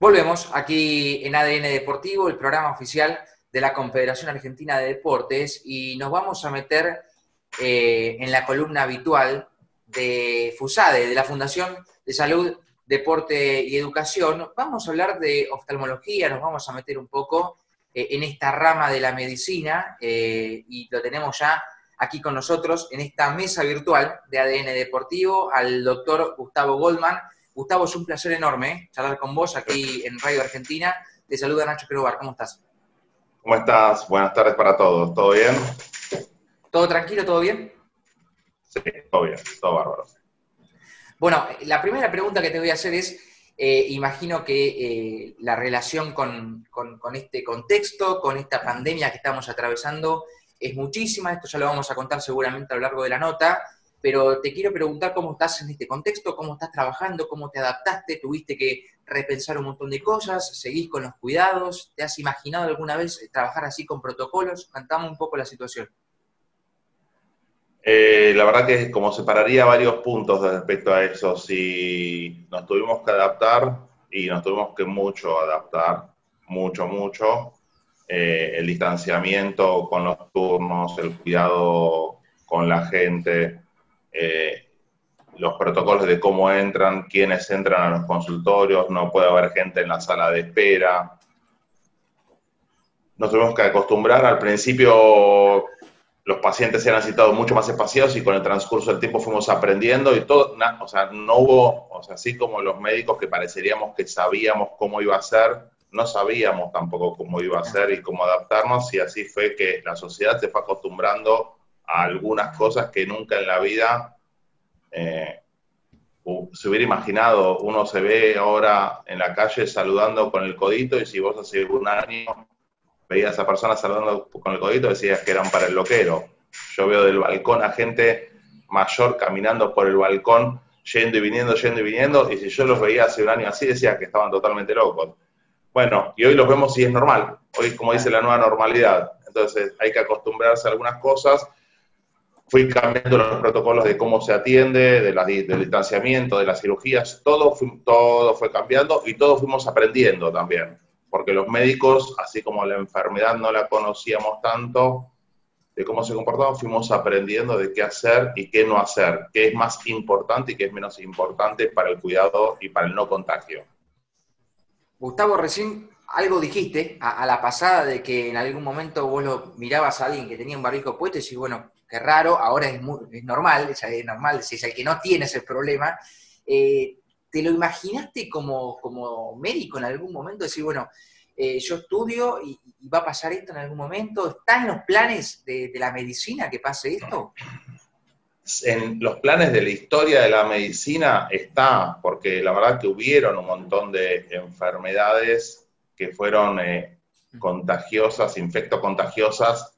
Volvemos aquí en ADN Deportivo, el programa oficial de la Confederación Argentina de Deportes, y nos vamos a meter eh, en la columna habitual de FUSADE, de la Fundación de Salud, Deporte y Educación. Vamos a hablar de oftalmología, nos vamos a meter un poco eh, en esta rama de la medicina, eh, y lo tenemos ya aquí con nosotros en esta mesa virtual de ADN Deportivo al doctor Gustavo Goldman Gustavo, es un placer enorme ¿eh? charlar con vos aquí en Radio Argentina. Te saluda Nacho Perobar, ¿cómo estás? ¿Cómo estás? Buenas tardes para todos. ¿Todo bien? ¿Todo tranquilo? ¿Todo bien? Sí, todo bien, todo bárbaro. Bueno, la primera pregunta que te voy a hacer es, eh, imagino que eh, la relación con, con, este contexto, con esta pandemia que estamos atravesando, es muchísima, esto ya lo vamos a contar seguramente a lo largo de la nota, pero te quiero preguntar cómo estás en este contexto, cómo estás trabajando, cómo te adaptaste, tuviste que repensar un montón de cosas, seguís con los cuidados, ¿te has imaginado alguna vez trabajar así con protocolos? Cantamos un poco la situación. Eh, la verdad que como separaría varios puntos respecto a eso, si nos tuvimos que adaptar y nos tuvimos que mucho adaptar, mucho, mucho, eh, el distanciamiento con los turnos, el cuidado con la gente, eh, los protocolos de cómo entran, quiénes entran a los consultorios, no puede haber gente en la sala de espera. Nos tuvimos que acostumbrar, al principio los pacientes eran citados mucho más espaciados y con el transcurso del tiempo fuimos aprendiendo y todo, o sea, no hubo, o sea, así como los médicos que pareceríamos que sabíamos cómo iba a ser, no sabíamos tampoco cómo iba a ser y cómo adaptarnos y así fue que la sociedad se fue acostumbrando a algunas cosas que nunca en la vida eh, se hubiera imaginado. Uno se ve ahora en la calle saludando con el codito y si vos hace un año veías a esa persona saludando con el codito decías que eran para el loquero. Yo veo del balcón a gente mayor caminando por el balcón, yendo y viniendo, yendo y viniendo, y si yo los veía hace un año así decía que estaban totalmente locos. Bueno, y hoy los vemos y es normal. Hoy, como dice la nueva normalidad. Entonces hay que acostumbrarse a algunas cosas fui cambiando los protocolos de cómo se atiende, de la, del distanciamiento, de las cirugías, todo, todo fue cambiando y todos fuimos aprendiendo también, porque los médicos, así como la enfermedad no la conocíamos tanto, de cómo se comportaba, fuimos aprendiendo de qué hacer y qué no hacer, qué es más importante y qué es menos importante para el cuidado y para el no contagio. Gustavo, recién algo dijiste a, la pasada de que en algún momento vos lo mirabas a alguien que tenía un barbijo puesto y decís, bueno, qué raro, ahora es, normal, es normal, si es el que no tiene ese problema. Eh, ¿Te lo imaginaste como, como médico en algún momento? Decir, bueno, eh, yo estudio y, va a pasar esto en algún momento. ¿Está en los planes de, la medicina que pase esto? En los planes de la historia de la medicina está, porque la verdad que hubieron un montón de enfermedades que fueron eh, contagiosas, infectocontagiosas,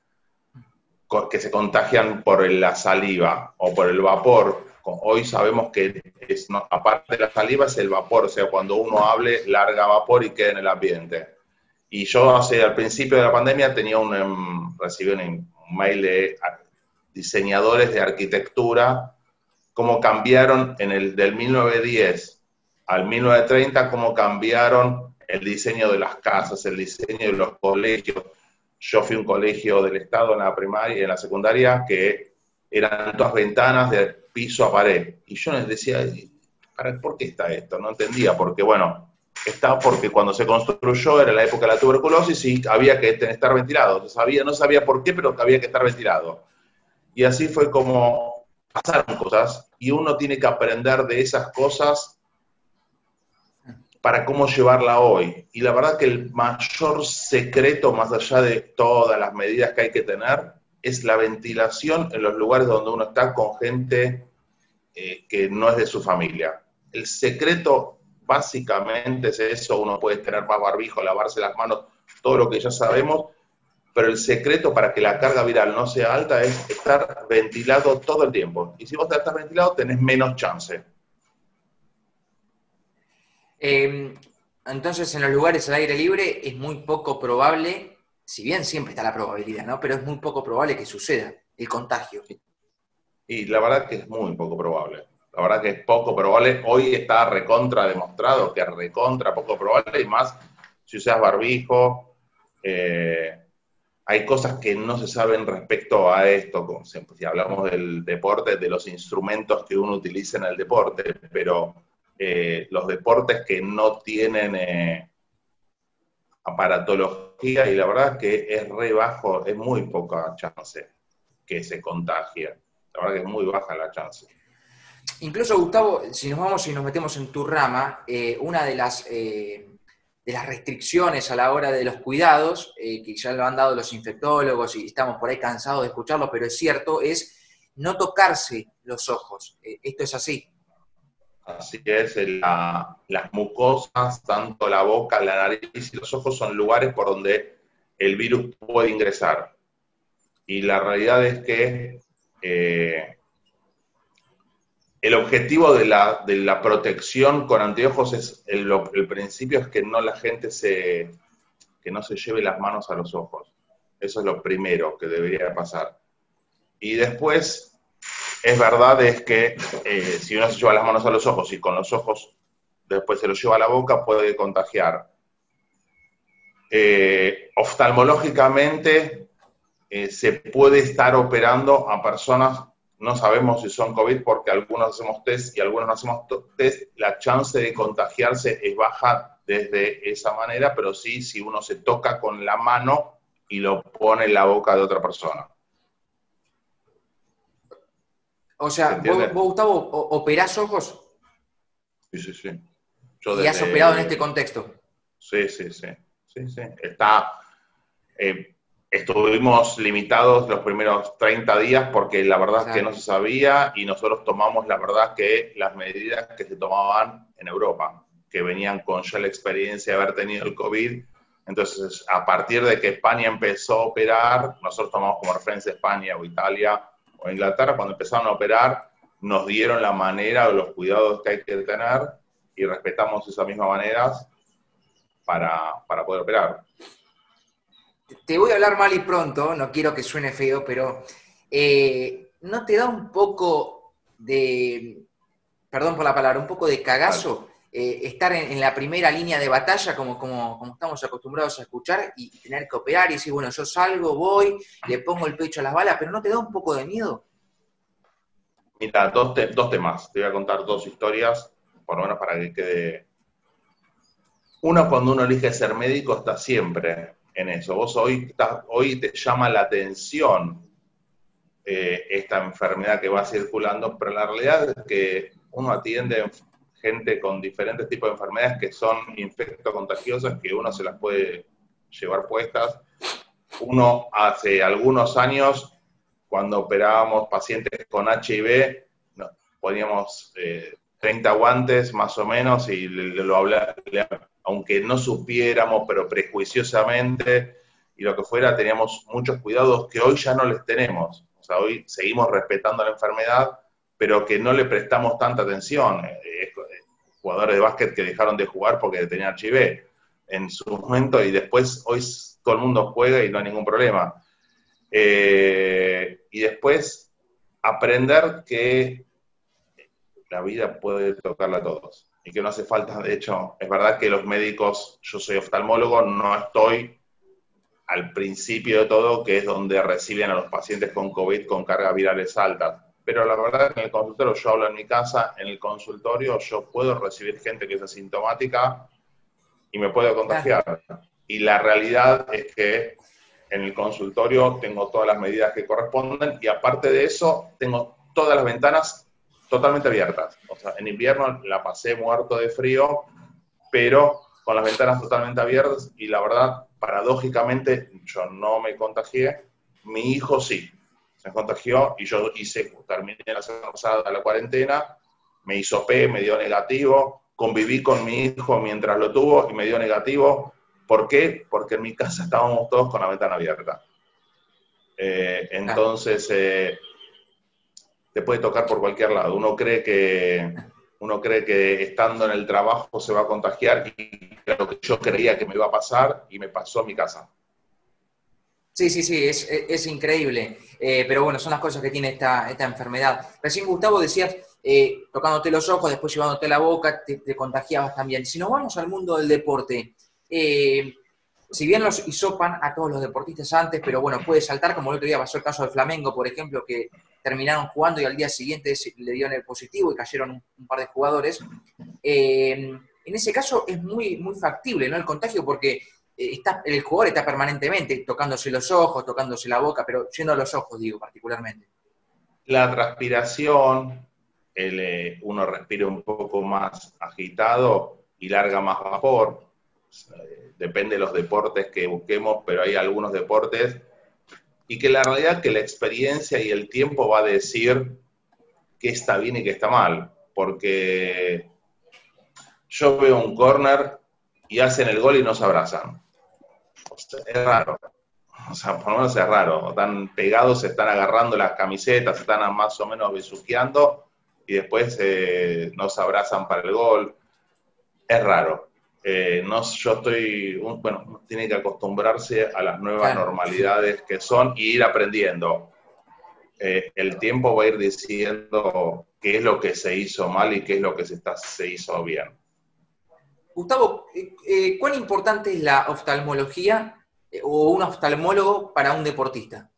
que se contagian por la saliva o por el vapor. Hoy sabemos que es, aparte de la saliva es el vapor, o sea, cuando uno hable, larga vapor y queda en el ambiente. Y yo hace, al principio de la pandemia tenía un, em, recibí un, mail de diseñadores de arquitectura, cómo cambiaron en el del 1910 al 1930, cómo cambiaron el diseño de las casas, el diseño de los colegios, yo fui a un colegio del Estado en la primaria y en la secundaria que eran todas ventanas de piso a pared. Y yo les decía, ¿por qué está esto? No entendía, porque bueno, está porque cuando se construyó era la época de la tuberculosis y había que estar ventilado. Sabía, no sabía por qué, pero había que estar ventilado. Y así fue como pasaron cosas y uno tiene que aprender de esas cosas para cómo llevarla hoy. Y la verdad que el mayor secreto, más allá de todas las medidas que hay que tener, es la ventilación en los lugares donde uno está con gente eh, que no es de su familia. El secreto básicamente es eso, uno puede tener más barbijo, lavarse las manos, todo lo que ya sabemos, pero el secreto para que la carga viral no sea alta es estar ventilado todo el tiempo. Y si vos estás ventilado, tenés menos chance. Em, entonces, en los lugares al aire libre es muy poco probable, si bien siempre está la probabilidad, ¿no? Pero es muy poco probable que suceda el contagio. Y la verdad que es muy poco probable. La verdad que es poco probable. Hoy está recontra demostrado que recontra poco probable y más si usas barbijo. Eh, hay cosas que no se saben respecto a esto, como si hablamos del deporte, de los instrumentos que uno utiliza en el deporte, pero eh, los deportes que no tienen eh, aparatología, y la verdad es que es re bajo, es muy poca chance que se contagie. La verdad que es muy baja la chance. Incluso, Gustavo, si nos vamos y nos metemos en tu rama, eh, una de las, eh, de las restricciones a la hora de los cuidados, que ya lo han dado los infectólogos y estamos por ahí cansados de escucharlo, pero es cierto, es no tocarse los ojos. esto es así. Así es, las mucosas, tanto la boca, la nariz y los ojos son lugares por donde el virus puede ingresar. Y la realidad es que el objetivo de la, de la, protección con anteojos es, el, el, principio es que no la gente se, que no se lleve las manos a los ojos. Eso es lo primero que debería pasar. Y después, es verdad es que eh, si uno se lleva las manos a los ojos y con los ojos después se los lleva a la boca, puede contagiar. Eh, oftalmológicamente, eh, se puede estar operando a personas no sabemos si son COVID porque algunos hacemos test y algunos no hacemos test, la chance de contagiarse es baja desde esa manera, pero sí si uno se toca con la mano y lo pone en la boca de otra persona. O sea, ¿vos, Gustavo, operás ojos? Sí, sí, sí. ¿Y has operado en este contexto? Sí, sí, sí. sí, sí. Está... Eh, Estuvimos limitados los primeros 30 días porque la verdad es que no se sabía y nosotros tomamos la verdad que las medidas que se tomaban en Europa, que venían con ya la experiencia de haber tenido el COVID. Entonces, a partir de que España empezó a operar, nosotros tomamos como referencia España o Italia o Inglaterra, cuando empezaron a operar, nos dieron la manera o los cuidados que hay que tener y respetamos esas mismas maneras para, para poder operar. Te voy a hablar mal y pronto, no quiero que suene feo, pero eh, ¿no te da un poco de, perdón por la palabra, un poco de cagazo eh, estar en, la primera línea de batalla como, como, estamos acostumbrados a escuchar y tener que operar y decir, bueno, yo salgo, voy, le pongo el pecho a las balas, pero ¿no te da un poco de miedo? Mira, dos, dos temas. Te voy a contar dos historias, por lo menos para que quede... Uno, cuando uno elige ser médico, está siempre en eso. Vos hoy, hoy te llama la atención eh, esta enfermedad que va circulando, pero la realidad es que uno atiende gente con diferentes tipos de enfermedades que son infectocontagiosas, que uno se las puede llevar puestas. Uno hace algunos años, cuando operábamos pacientes con HIV, poníamos 30 eh, guantes más o menos y le, lo hablaba, aunque no supiéramos, pero prejuiciosamente y lo que fuera, teníamos muchos cuidados que hoy ya no les tenemos. O sea, hoy seguimos respetando la enfermedad, pero que no le prestamos tanta atención. Eh, jugadores de básquet que dejaron de jugar porque tenían HIV en su momento y después hoy todo el mundo juega y no hay ningún problema. Eh, y después aprender que la vida puede tocarla a todos y que no hace falta, de hecho, es verdad que los médicos, yo soy oftalmólogo, no estoy al principio de todo, que es donde reciben a los pacientes con COVID con cargas virales altas. Pero la verdad en el consultorio, yo hablo en mi casa, en el consultorio yo puedo recibir gente que es asintomática y me puedo contagiar. Y la realidad es que en el consultorio tengo todas las medidas que corresponden y aparte de eso tengo todas las ventanas totalmente abiertas. O sea, en invierno la pasé muerto de frío, pero con las ventanas totalmente abiertas y la verdad, paradójicamente, yo no me contagié, mi hijo sí, se contagió y yo hice, terminé la semana pasada la cuarentena, me hizo P, me dio negativo, conviví con mi hijo mientras lo tuvo y me dio negativo. ¿Por qué? Porque en mi casa estábamos todos con la ventana abierta. Eh, entonces, eh, te puede tocar por cualquier lado. Uno cree que, uno cree que estando en el trabajo se va a contagiar y lo que yo creía que me iba a pasar y me pasó a mi casa. Sí, sí, sí, es, increíble. Eh, pero bueno, son las cosas que tiene esta, esta enfermedad. Recién, Gustavo, decías eh, tocándote los ojos, después llevándote la boca, te, contagiabas también. Si nos vamos al mundo del deporte, eh, si bien los hisopan a todos los deportistas antes, pero bueno, puede saltar, como el otro día pasó el caso de Flamengo, por ejemplo, que terminaron jugando y al día siguiente le dieron el positivo y cayeron un, par de jugadores. En ese caso es muy, muy factible, ¿no? El contagio, porque el jugador está permanentemente tocándose los ojos, tocándose la boca, pero yendo a los ojos, digo, particularmente. La transpiración, eh, uno respira un poco más agitado y larga más vapor. Depende de los deportes que busquemos, pero hay algunos deportes. Y que la realidad es que la experiencia y el tiempo va a decir qué está bien y qué está mal. Porque yo veo un corner y hacen el gol y no se abrazan. Es raro. O sea, por lo menos es raro. Están pegados, se están agarrando las camisetas, se están más o menos besuqueando y después eh, no se abrazan para el gol. Es raro. Eh, no, yo estoy, bueno, tiene que acostumbrarse a las nuevas normalidades que son y ir aprendiendo. Eh, el tiempo va a ir diciendo qué es lo que se hizo mal y qué es lo que se, está, se hizo bien. Gustavo, ¿cuán importante es la oftalmología o un oftalmólogo para un deportista?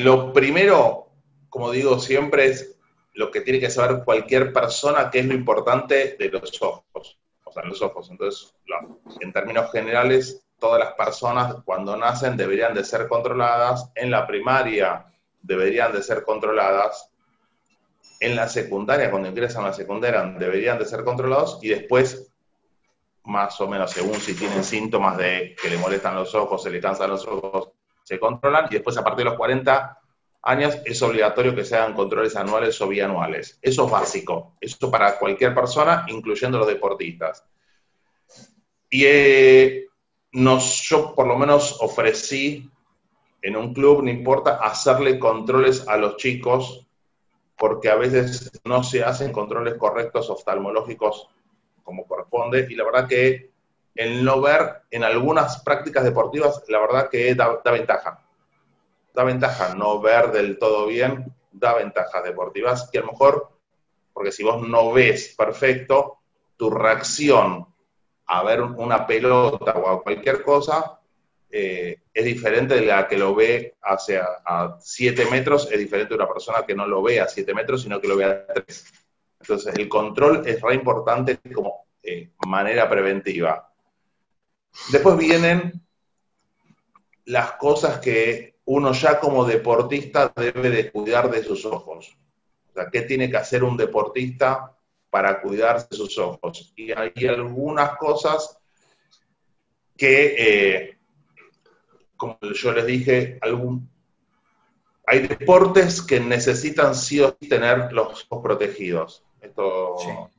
lo primero, como digo siempre, es lo que tiene que saber cualquier persona, que es lo importante de los ojos. O sea, los ojos. Entonces, en términos generales, todas las personas cuando nacen deberían de ser controladas. En la primaria deberían de ser controladas. En la secundaria, cuando ingresan a la secundaria, deberían de ser controlados. Y después, más o menos, según si tienen síntomas de que le molestan los ojos, se le cansan los ojos, se controlan. Y después, a partir de los 40, años es obligatorio que se hagan controles anuales o bianuales. Eso es básico. Eso para cualquier persona, incluyendo los deportistas. Y eh, yo por lo menos ofrecí en un club, no importa, hacerle controles a los chicos, porque a veces no se hacen controles correctos oftalmológicos como corresponde. Y la verdad que el no ver en algunas prácticas deportivas, la verdad que da ventaja da ventaja no ver del todo bien, da ventajas deportivas que a lo mejor, porque si vos no ves perfecto, tu reacción a ver una pelota o a cualquier cosa eh, es diferente de la que lo ve hacia a 7 metros, es diferente de una persona que no lo ve a 7 metros, sino que lo ve a 3. Entonces, el control es re importante como eh, manera preventiva. Después vienen las cosas que uno ya como deportista debe de cuidar de sus ojos. O sea, ¿qué tiene que hacer un deportista para cuidar de sus ojos? Y hay algunas cosas que, eh, como yo les dije, algún, hay deportes que necesitan sí o sí tener los ojos protegidos. Esto,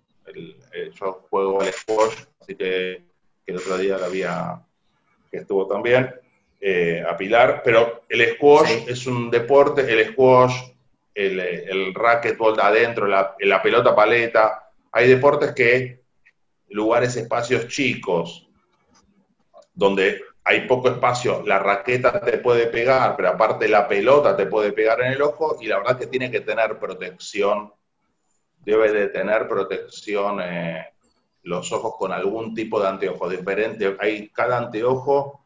yo juego al squash, así que, el otro día la había, que estuvo también. Eh, a Pilar, pero el squash es un deporte, el squash, el, el racquetball adentro, la, la, pelota paleta, hay deportes que, lugares, espacios chicos, donde hay poco espacio, la raqueta te puede pegar, pero aparte la pelota te puede pegar en el ojo y la verdad que tiene que tener protección, debe de tener protección eh, los ojos con algún tipo de anteojo diferente. Hay cada anteojo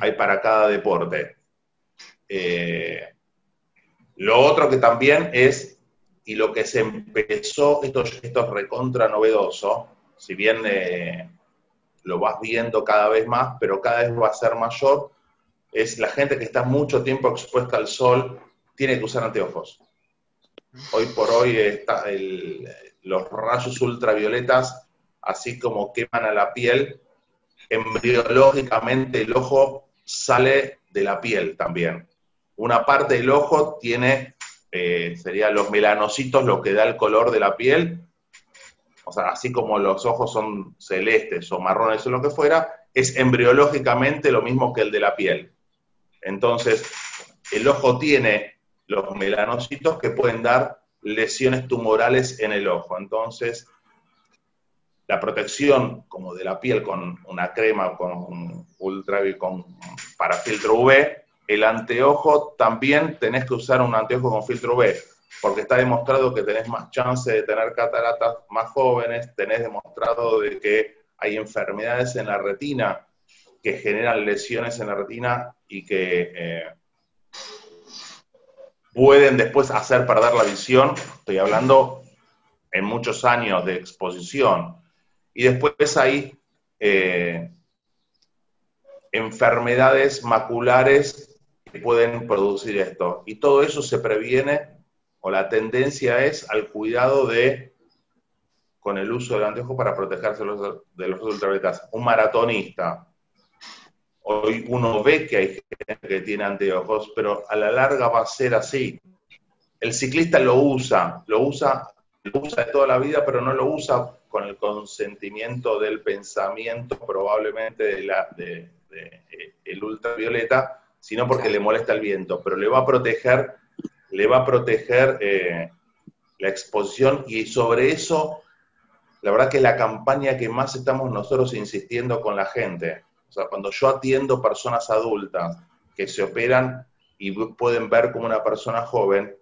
hay para cada deporte. Eh, lo otro que también es, y lo que se empezó, esto, esto es recontra novedoso, si bien eh, lo vas viendo cada vez más, pero cada vez va a ser mayor, es la gente que está mucho tiempo expuesta al sol, tiene que usar anteojos. Hoy por hoy los rayos ultravioletas, así como queman a la piel, embriológicamente el ojo sale de la piel también. Una parte del ojo tiene, eh, serían los melanocitos, lo que da el color de la piel. O sea, así como los ojos son celestes o marrones o lo que fuera, es embriológicamente lo mismo que el de la piel. Entonces, el ojo tiene los melanocitos que pueden dar lesiones tumorales en el ojo. Entonces, la protección como de la piel con una crema con un ultra con para filtro UV, el anteojo también tenés que usar un anteojo con filtro UV. Porque está demostrado que tenés más chance de tener cataratas más jóvenes, tenés demostrado de que hay enfermedades en la retina que generan lesiones en la retina y que eh, pueden después hacer perder la visión, estoy hablando en muchos años de exposición, y después hay eh, enfermedades maculares que pueden producir esto. Y todo eso se previene, o la tendencia es al cuidado de, con el uso del anteojo para protegerse de los ultravioletas. Un maratonista, hoy uno ve que hay gente que tiene anteojos, pero a la larga va a ser así. El ciclista lo usa, lo usa, lo usa de toda la vida, pero no lo usa con el consentimiento del pensamiento probablemente de la, de, eh, el ultravioleta, sino porque le molesta el viento, pero le va a proteger, le va a proteger eh, la exposición y sobre eso, la verdad que es la campaña que más estamos nosotros insistiendo con la gente. O sea, cuando yo atiendo personas adultas que se operan y pueden ver como una persona joven,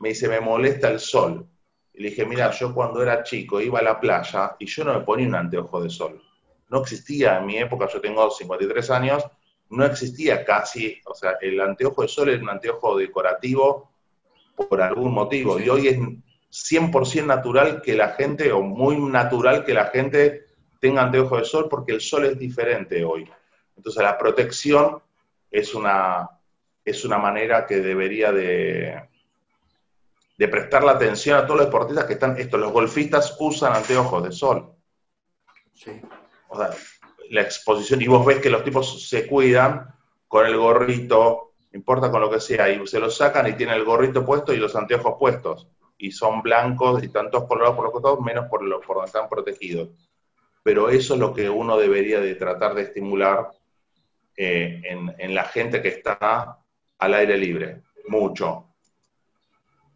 me dice, me molesta el sol. Y le dije, mira, yo cuando era chico iba a la playa y yo no me ponía un anteojo de sol no existía en mi época, yo tengo 53 años, no existía casi, o sea, el anteojo de sol era un anteojo decorativo por algún motivo, y hoy es 100% natural que la gente, o muy natural que la gente tenga anteojo de sol, porque el sol es diferente hoy. Entonces la protección es una, es una manera que debería de, de prestar la atención a todos los deportistas que están, esto, los golfistas usan anteojos de sol. Sí o sea, la exposición, y vos ves que los tipos se cuidan con el gorrito, importa con lo que sea, y se lo sacan y tienen el gorrito puesto y los anteojos puestos, y son blancos y tantos colorados por los costados, menos por, lo, por donde están protegidos. Pero eso es lo que uno debería de tratar de estimular eh, en, la gente que está al aire libre, mucho.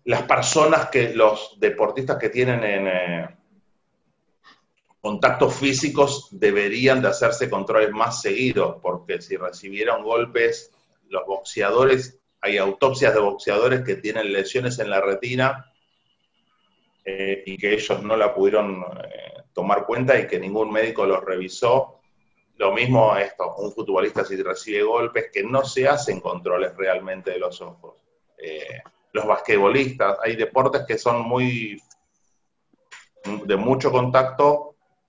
Las personas que, los deportistas que tienen en... Eh, contactos físicos deberían de hacerse controles más seguidos, porque si recibieron golpes, los boxeadores, hay autopsias de boxeadores que tienen lesiones en la retina eh, y que ellos no la pudieron eh, tomar cuenta y que ningún médico los revisó. Lo mismo esto, un futbolista si recibe golpes, que no se hacen controles realmente de los ojos. Eh, los basquetbolistas, hay deportes que son muy de mucho contacto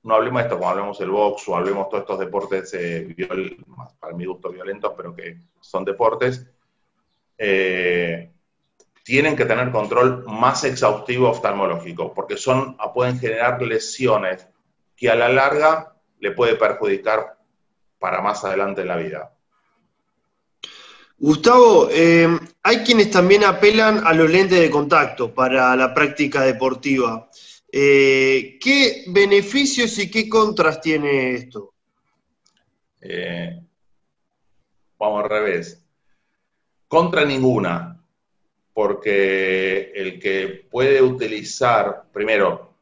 no hablemos de esto, como hablemos del box o hablemos todos estos deportes, eh, para mi gusto, violentos, pero que son deportes, eh, tienen que tener control más exhaustivo oftalmológico, porque son, pueden generar lesiones que a la larga le puede perjudicar para más adelante en la vida. Gustavo, eh, hay quienes también apelan a los lentes de contacto para la práctica deportiva. Eh, ¿Qué beneficios y qué contras tiene esto? Eh, vamos al revés. Contra ninguna, porque el que puede utilizar, primero,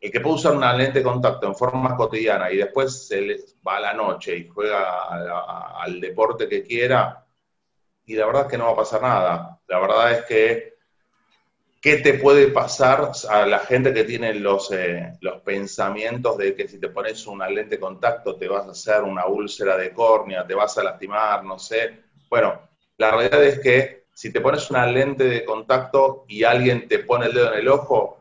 el que puede usar una lente de contacto en forma cotidiana y después se va a la noche y juega al deporte que quiera, y la verdad es que no va a pasar nada. La verdad es que ¿Qué te puede pasar a la gente que tiene los, eh, los pensamientos de que si te pones una lente de contacto te vas a hacer una úlcera de córnea, te vas a lastimar, no sé? Bueno, la realidad es que si te pones una lente de contacto y alguien te pone el dedo en el ojo,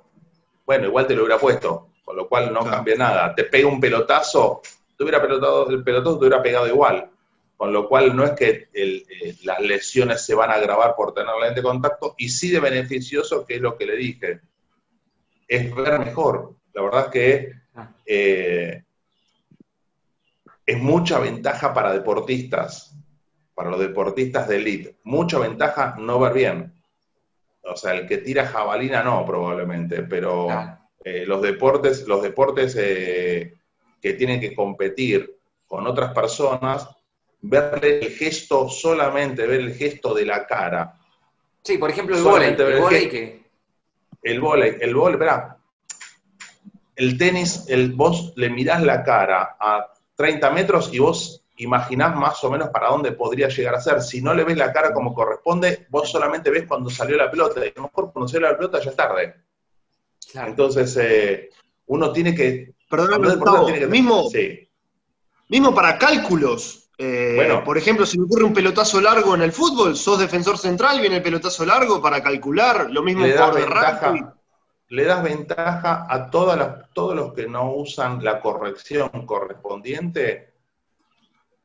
bueno, igual te lo hubiera puesto, con lo cual no cambia nada. Te pega un pelotazo, te hubiera pelotado, el pelotazo te hubiera pegado igual con lo cual no es que eh, las lesiones se van a agravar por tener lente de contacto, y sí de beneficioso, que es lo que le dije, es ver mejor. La verdad es que eh, es mucha ventaja para deportistas, para los deportistas de elite, mucha ventaja no ver bien. O sea, el que tira jabalina no, probablemente, pero eh, los deportes, los deportes que tienen que competir con otras personas, verle el gesto, solamente ver el gesto de la cara. Sí, por ejemplo, el volei. El volei que... El volei, el volei, espera. El tenis, el, vos le mirás la cara a 30 metros y vos imaginás más o menos para dónde podría llegar a ser. Si no le ves la cara como corresponde, vos solamente ves cuando salió la pelota, y a lo mejor cuando salió la pelota ya es tarde. Entonces, eh, uno tiene que... Perdón, mismo, mismo para cálculos. Eh, por ejemplo, si me ocurre un pelotazo largo en el fútbol, sos defensor central, viene el pelotazo largo para calcular, lo mismo por de le das ventaja a todas las, todos los que no usan la corrección correspondiente.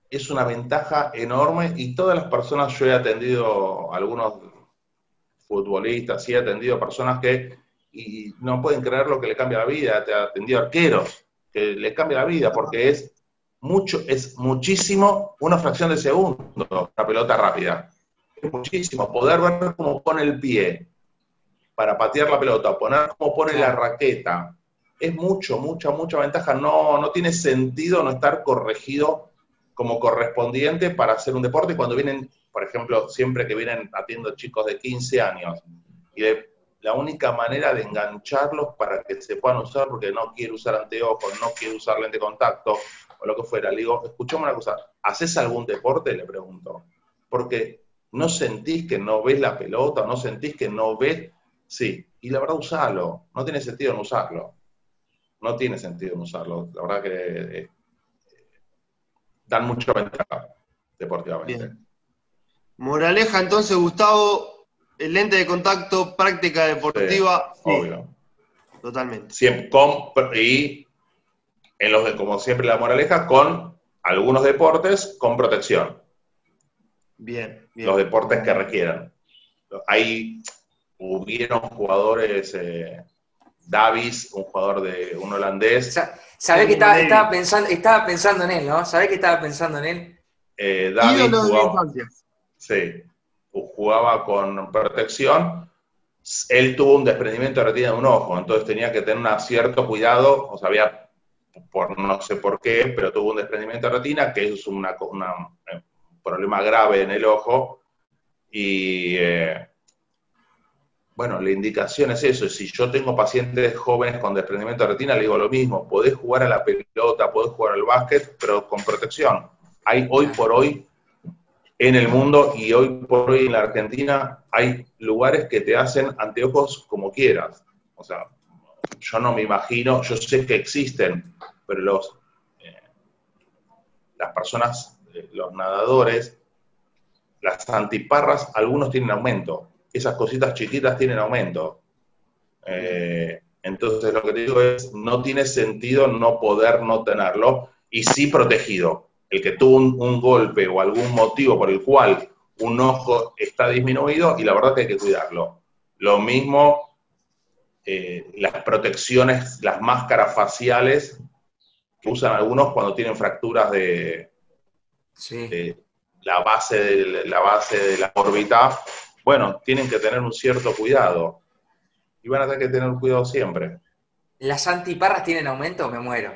Es una ventaja enorme y todas las personas, yo he atendido a algunos futbolistas, sí he atendido personas que y no pueden creer lo que le cambia la vida, te he atendido arqueros, que le cambia la vida porque es mucho, es muchísimo una fracción de segundo la pelota rápida. Es muchísimo. Poder ver cómo pone el pie, para patear la pelota, poner como pone la raqueta, es mucho, mucha, mucha ventaja. No, no tiene sentido no estar corregido como correspondiente para hacer un deporte cuando vienen, por ejemplo, siempre que vienen atiendo chicos de 15 años y la única manera de engancharlos para que se puedan usar, porque no quiere usar anteojos, no quiere usar lente de contacto o lo que fuera, le digo, escuchame una cosa, ¿haces algún deporte? Le pregunto, porque no sentís que no ves la pelota, no sentís que no ves Sí, y la verdad usarlo, no tiene sentido no usarlo. No tiene sentido no usarlo. La verdad que eh, dan mucha ventaja deportivamente. Moraleja, entonces, Gustavo, el lente de contacto, práctica deportiva. obvio. Totalmente. Siempre, con, y en los de, como siempre la moraleja, con algunos deportes con protección. Bien, bien. Los deportes que requieran. Hay hubieron jugadores, eh, Davis, un jugador de un holandés. ¿Sabés que estaba, pensando, estaba pensando en él, no? ¿Sabés que estaba pensando en él? Eh, Davis jugaba, sí, jugaba con protección. Él tuvo un desprendimiento de retina de un ojo, entonces tenía que tener un cierto cuidado, o sea, había, por no sé por qué, pero tuvo un desprendimiento de retina, que es una, un eh, problema grave en el ojo, y eh, bueno, la indicación es eso. Si yo tengo pacientes jóvenes con desprendimiento de retina, le digo lo mismo. Podés jugar a la pelota, podés jugar al básquet, pero con protección. Hay hoy por hoy en el mundo y hoy por hoy en la Argentina hay lugares que te hacen anteojos como quieras. O sea, yo no me imagino, yo sé que existen, pero los, eh, las personas, eh, los nadadores, las antiparras, algunos tienen aumento esas cositas chiquitas tienen aumento. Eh, entonces lo que digo es, no tiene sentido no poder no tenerlo y sí protegido. El que tuvo un, golpe o algún motivo por el cual un ojo está disminuido y la verdad que hay que cuidarlo. Lo mismo eh, las protecciones, las máscaras faciales que usan algunos cuando tienen fracturas de, la, base de la base de la órbita bueno, tienen que tener un cierto cuidado. Y van a tener que tener cuidado siempre. ¿Las antiparras tienen aumento? Me muero.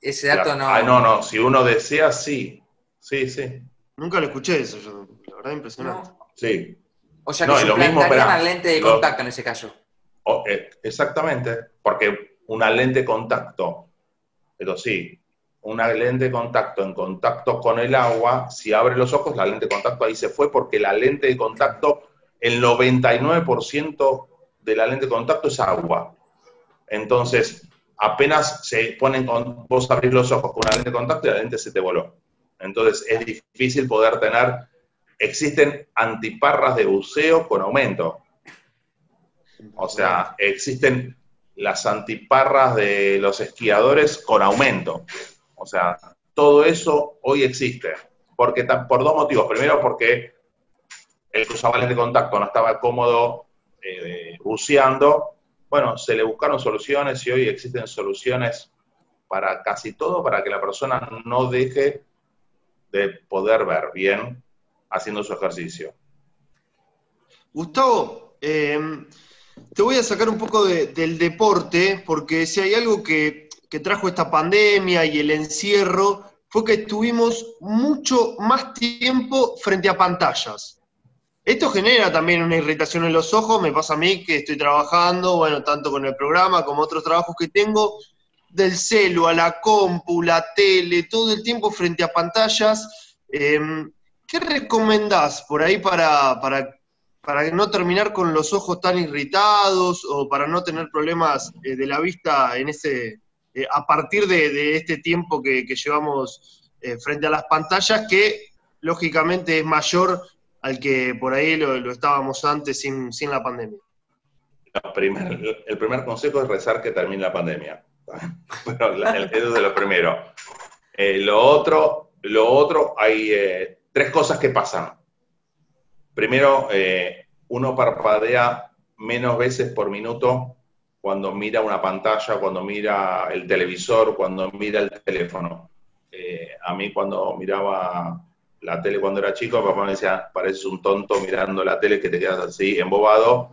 ese dato no. Ah, no, no. Si uno desea, sí. Sí, sí. Nunca lo escuché eso, yo. La verdad, impresionante. Sí. O sea que no, suplantarían la lente de contacto en ese caso. Eh, exactamente. Porque una lente de contacto, pero sí, una lente de contacto en contacto con el agua, si abre los ojos, la lente de contacto ahí se fue porque la lente de contacto, el 99% de la lente de contacto es agua. Entonces, apenas se ponen con, vos abrís los ojos con una lente de contacto y la lente se te voló. Entonces, es difícil poder tener, existen antiparras de buceo con aumento. O sea, existen las antiparras de los esquiadores con aumento. O sea, todo eso hoy existe. Porque, por dos motivos. Primero, porque el cruzabales de contacto no estaba cómodo eh, buceando. Bueno, se le buscaron soluciones y hoy existen soluciones para casi todo, para que la persona no deje de poder ver bien haciendo su ejercicio. Gustavo, eh, te voy a sacar un poco del deporte, porque si hay algo que que trajo esta pandemia y el encierro fue que estuvimos mucho más tiempo frente a pantallas. Esto genera también una irritación en los ojos, me pasa a mí que estoy trabajando, bueno, tanto con el programa como otros trabajos que tengo, del celu a la compu, la tele, todo el tiempo frente a pantallas. Em, ¿Qué recomendás por ahí para, para, para, no terminar con los ojos tan irritados o para no tener problemas eh, de la vista en ese, eh, a partir de, este tiempo que, llevamos eh, frente a las pantallas, que lógicamente es mayor al que por ahí lo, estábamos antes sin, la pandemia? el primer consejo es rezar que termine la pandemia. El, es lo primero. lo otro, lo otro hay tres cosas que pasan. Primero, eh, uno parpadea menos veces por minuto cuando mira una pantalla, cuando mira el televisor, cuando mira el teléfono. Eh, a mí cuando miraba la tele cuando era chico, papá me decía, pareces un tonto mirando la tele que te quedas así, embobado.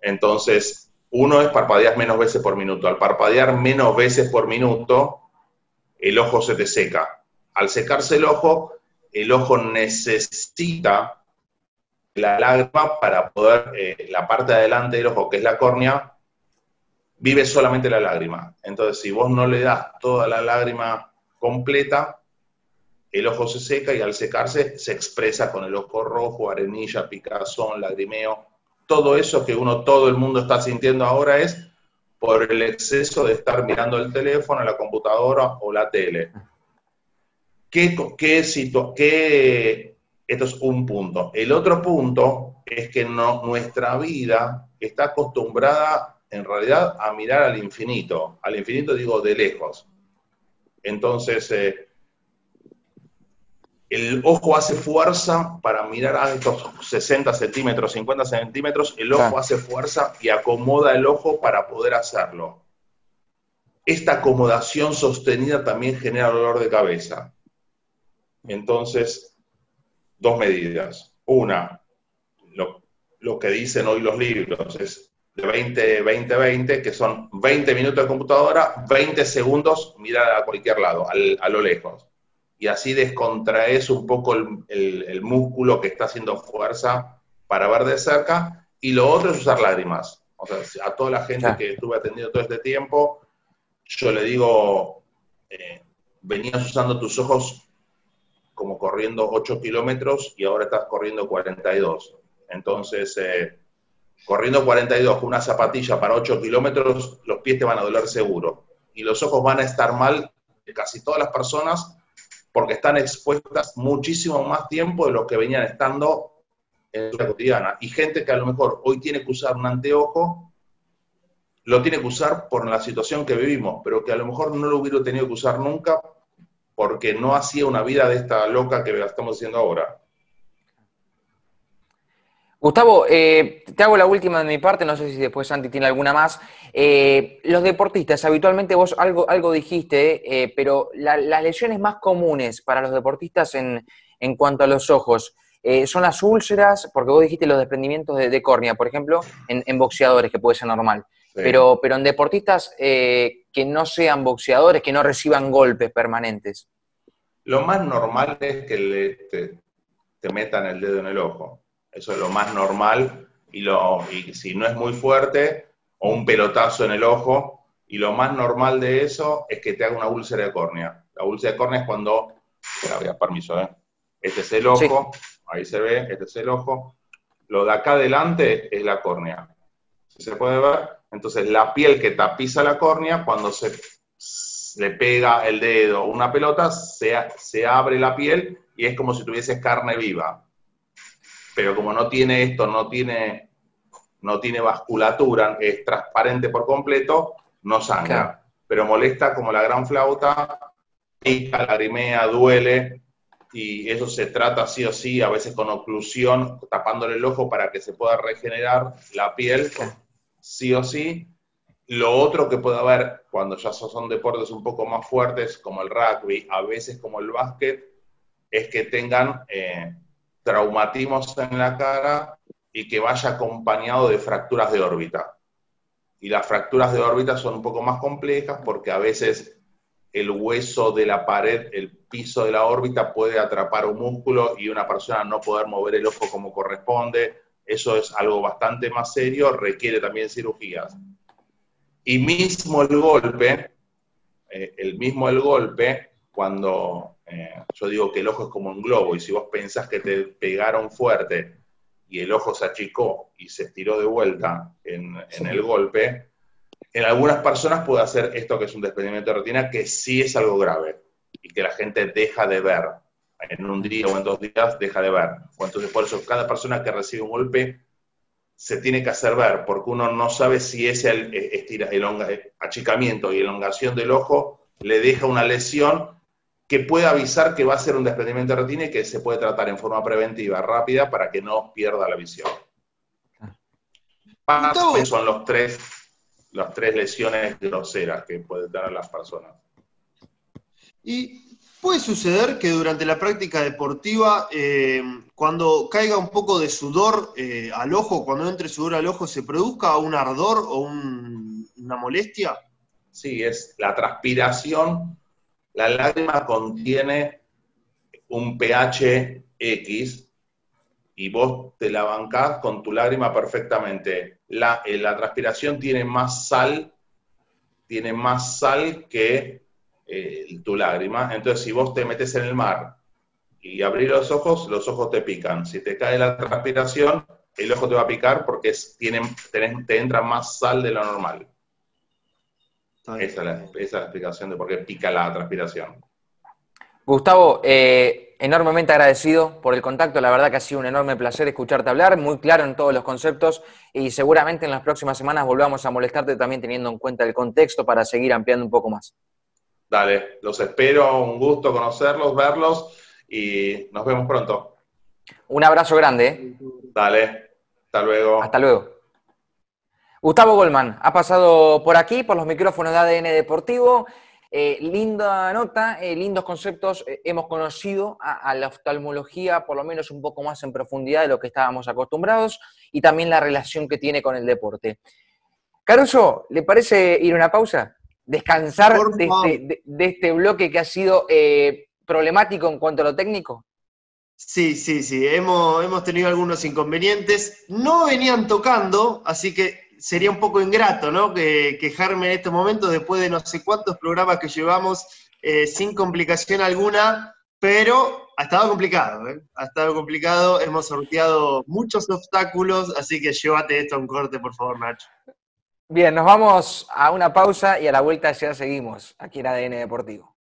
Entonces, uno es parpadear menos veces por minuto. Al parpadear menos veces por minuto, el ojo se te seca. Al secarse el ojo, el ojo necesita la lágrima para poder, eh, la parte de adelante del ojo, que es la córnea, vive solamente la lágrima. Entonces, si vos no le das toda la lágrima completa, el ojo se seca y al secarse se expresa con el ojo rojo, arenilla, picazón, lagrimeo. Todo eso que uno, todo el mundo está sintiendo ahora es por el exceso de estar mirando el teléfono, la computadora o la tele. ¿Qué, qué, qué, esto es un punto. El otro punto es que no, nuestra vida está acostumbrada en realidad a mirar al infinito. Al infinito digo de lejos. Entonces, eh, el ojo hace fuerza para mirar a estos 60 centímetros, 50 centímetros, el ojo hace fuerza y acomoda el ojo para poder hacerlo. Esta acomodación sostenida también genera dolor de cabeza. Entonces, dos medidas. Una, lo, que dicen hoy los libros es de 20, 20, 20, que son 20 minutos de computadora, 20 segundos mirar a cualquier lado, a lo lejos. Y así descontraes un poco el, músculo que está haciendo fuerza para ver de cerca. Y lo otro es usar lágrimas. O sea, a toda la gente que estuve atendiendo todo este tiempo, yo le digo, eh, venías usando tus ojos como corriendo 8 kilómetros y ahora estás corriendo 42. Entonces, eh, corriendo 42 con una zapatilla para 8 kilómetros, los pies te van a doler seguro. Y los ojos van a estar mal de casi todas las personas porque están expuestas muchísimo más tiempo de lo que venían estando en su vida cotidiana. Y gente que a lo mejor hoy tiene que usar un anteojo, lo tiene que usar por la situación que vivimos, pero que a lo mejor no lo hubiera tenido que usar nunca porque no hacía una vida de esta loca que estamos haciendo ahora. Gustavo, eh, te hago la última de mi parte, no sé si después Santi tiene alguna más. Eh, los deportistas, habitualmente vos algo, algo dijiste, eh, pero las lesiones más comunes para los deportistas en, cuanto a los ojos son las úlceras, porque vos dijiste los desprendimientos de, córnea, por ejemplo, en, boxeadores, que puede ser normal. Pero, pero en deportistas que no sean boxeadores, que no reciban golpes permanentes. Lo más normal es que te, metan el dedo en el ojo. Eso es lo más normal. Y, lo, y si no es muy fuerte, o un pelotazo en el ojo. Y lo más normal de eso es que te haga una úlcera de córnea. La úlcera de córnea es cuando. Permiso, ¿eh? Este es el ojo, ahí se ve, este es el ojo. Lo de acá adelante es la córnea. se puede ver? Entonces, la piel que tapiza la córnea, cuando se le pega el dedo una pelota, se, se abre la piel y es como si tuvieses carne viva. Pero como no tiene esto, no tiene, no tiene vasculatura, es transparente por completo, no sangra. Pero molesta como la gran flauta, pica, lagrimea, duele, y eso se trata sí o sí, a veces con oclusión, tapándole el ojo para que se pueda regenerar la piel, sí o sí, lo otro que puede haber cuando ya son deportes un poco más fuertes, como el rugby, a veces como el básquet, es que tengan eh, traumatismos en la cara y que vaya acompañado de fracturas de órbita. Y las fracturas de órbita son un poco más complejas porque a veces el hueso de la pared, el piso de la órbita puede atrapar un músculo y una persona no poder mover el ojo como corresponde. Eso es algo bastante más serio, requiere también cirugías y mismo el golpe, eh, el mismo el golpe, cuando eh, yo digo que el ojo es como un globo, y si vos pensás que te pegaron fuerte y el ojo se achicó y se estiró de vuelta en, en el golpe, en algunas personas puede hacer esto que es un desprendimiento de retina, que sí es algo grave y que la gente deja de ver. En un día o en dos días deja de ver. Entonces, por eso, cada persona que recibe un golpe se tiene que hacer ver, porque uno no sabe si ese estira, el achicamiento y elongación del ojo le deja una lesión que puede avisar que va a ser un desprendimiento de retina y que se puede tratar en forma preventiva, rápida, para que no pierda la visión. son los tres, las tres lesiones groseras que pueden tener las personas. Y Puede suceder que durante la práctica deportiva, eh, cuando caiga un poco de sudor eh, al ojo, cuando entre sudor al ojo, ¿se produzca un ardor o una molestia? Sí, es la transpiración. La lágrima contiene un pH X y vos te la bancás con tu lágrima perfectamente. La, eh, la transpiración tiene más sal, tiene más sal que eh, tu lágrima. Entonces, si vos te metes en el mar y abrís los ojos, los ojos te pican. Si te cae la transpiración, el ojo te va a picar porque es, tienen, te entra más sal de lo normal. Esa es, la, explicación de por qué pica la transpiración. Gustavo, eh, enormemente agradecido por el contacto. La verdad que ha sido un enorme placer escucharte hablar, muy claro en todos los conceptos y seguramente en las próximas semanas volvamos a molestarte también teniendo en cuenta el contexto para seguir ampliando un poco más. Dale, los espero, un gusto conocerlos, verlos y nos vemos pronto. Un abrazo grande. ¿eh? Dale, hasta luego. Hasta luego. Gustavo Goldman ha pasado por aquí, por los micrófonos de ADN Deportivo. Eh, linda nota, eh, lindos conceptos. hemos conocido a, la oftalmología, por lo menos un poco más en profundidad de lo que estábamos acostumbrados, y también la relación que tiene con el deporte. Caruso, ¿le parece ir a una pausa? Descansar este, de este, bloque que ha sido eh, problemático en cuanto a lo técnico? Sí, sí, sí, hemos, hemos tenido algunos inconvenientes. No venían tocando, así que sería un poco ingrato, ¿no? Que quejarme en este momento después de no sé cuántos programas que llevamos eh, sin complicación alguna, pero ha estado complicado, ¿eh? Ha estado complicado, hemos sorteado muchos obstáculos, así que llévate esto a un corte, por favor, Nacho. Bien, nos vamos a una pausa y a la vuelta ya seguimos aquí en ADN Deportivo.